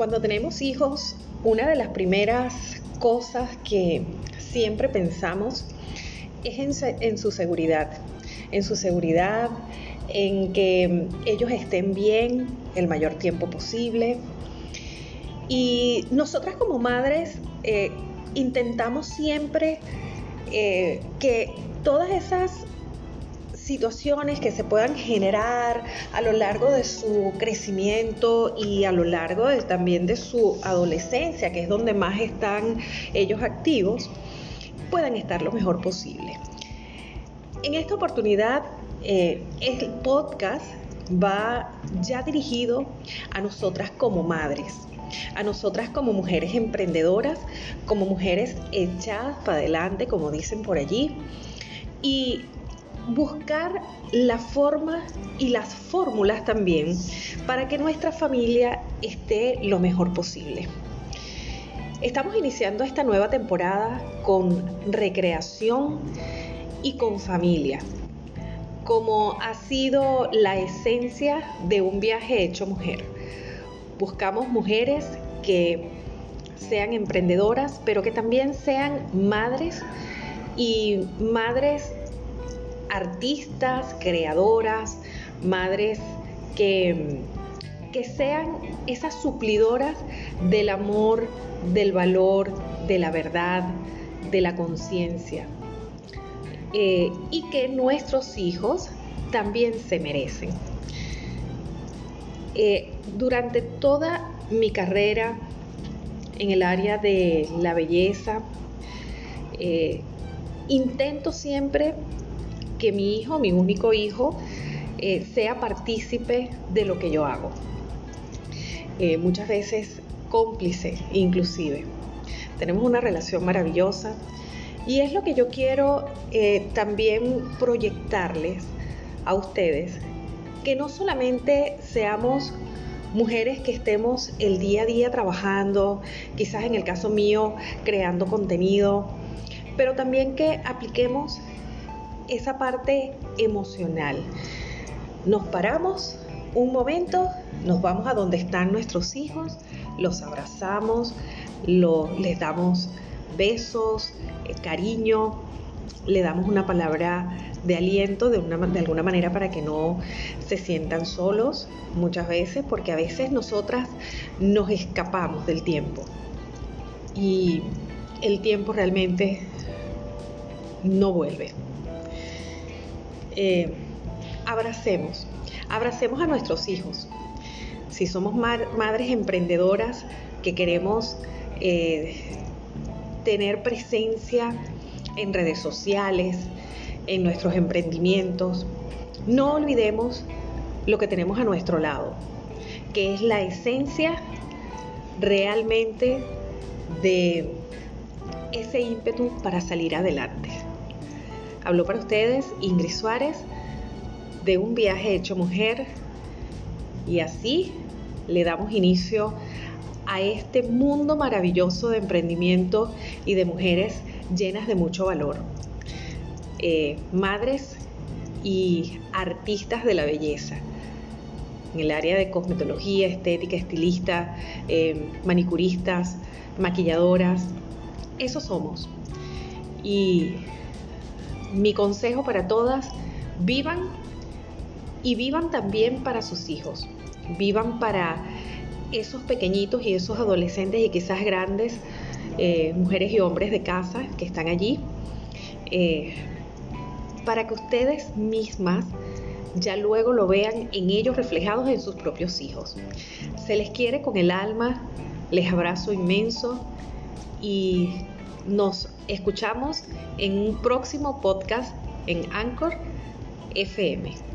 Cuando tenemos hijos, una de las primeras cosas que siempre pensamos es en, su seguridad, en su seguridad, en que ellos estén bien el mayor tiempo posible. Y nosotras como madres eh, intentamos siempre eh, que todas esas situaciones que se puedan generar a lo largo de su crecimiento y a lo largo también de su adolescencia, que es donde más están ellos activos, puedan estar lo mejor posible. En esta oportunidad, eh, el podcast va ya dirigido a nosotras como madres, a nosotras como mujeres emprendedoras, como mujeres echadas para adelante, como dicen por allí, y buscar la forma y las fórmulas también para que nuestra familia esté lo mejor posible. Estamos iniciando esta nueva temporada con recreación y con familia, como ha sido la esencia de un viaje hecho mujer. Buscamos mujeres que sean emprendedoras, pero que también sean madres y madres artistas, creadoras, madres que, que sean esas suplidoras del amor, del valor, de la verdad, de la conciencia. Eh, y que nuestros hijos también se merecen. Eh, durante toda mi carrera en el área de la belleza, eh, intento siempre que mi hijo, mi único hijo, eh, sea partícipe de lo que yo hago. Eh, muchas veces cómplice inclusive. Tenemos una relación maravillosa y es lo que yo quiero eh, también proyectarles a ustedes, que no solamente seamos mujeres que estemos el día a día trabajando, quizás en el caso mío creando contenido, pero también que apliquemos esa parte emocional. Nos paramos un momento, nos vamos a donde están nuestros hijos, los abrazamos, les damos besos, eh, cariño, le damos una palabra de aliento de, una, de alguna manera para que no se sientan solos muchas veces, porque a veces nosotras nos escapamos del tiempo y el tiempo realmente no vuelve. Eh, abracemos, abracemos a nuestros hijos. Si somos madres emprendedoras que queremos eh, tener presencia en redes sociales, en nuestros emprendimientos, no olvidemos lo que tenemos a nuestro lado, que es la esencia realmente de ese ímpetu para salir adelante. Habló para ustedes Ingrid Suárez de un viaje hecho mujer y así le damos inicio a este mundo maravilloso de emprendimiento y de mujeres llenas de mucho valor. Eh, madres y artistas de la belleza en el área de cosmetología, estética, estilista, eh, manicuristas, maquilladoras. Eso somos. Y mi consejo para todas, vivan y vivan también para sus hijos. Vivan para esos pequeñitos y esos adolescentes y quizás grandes, eh, mujeres y hombres de casa que están allí, eh, para que ustedes mismas ya luego lo vean en ellos reflejados en sus propios hijos. Se les quiere con el alma, les abrazo inmenso y nos escuchamos en un próximo podcast en Anchor FM.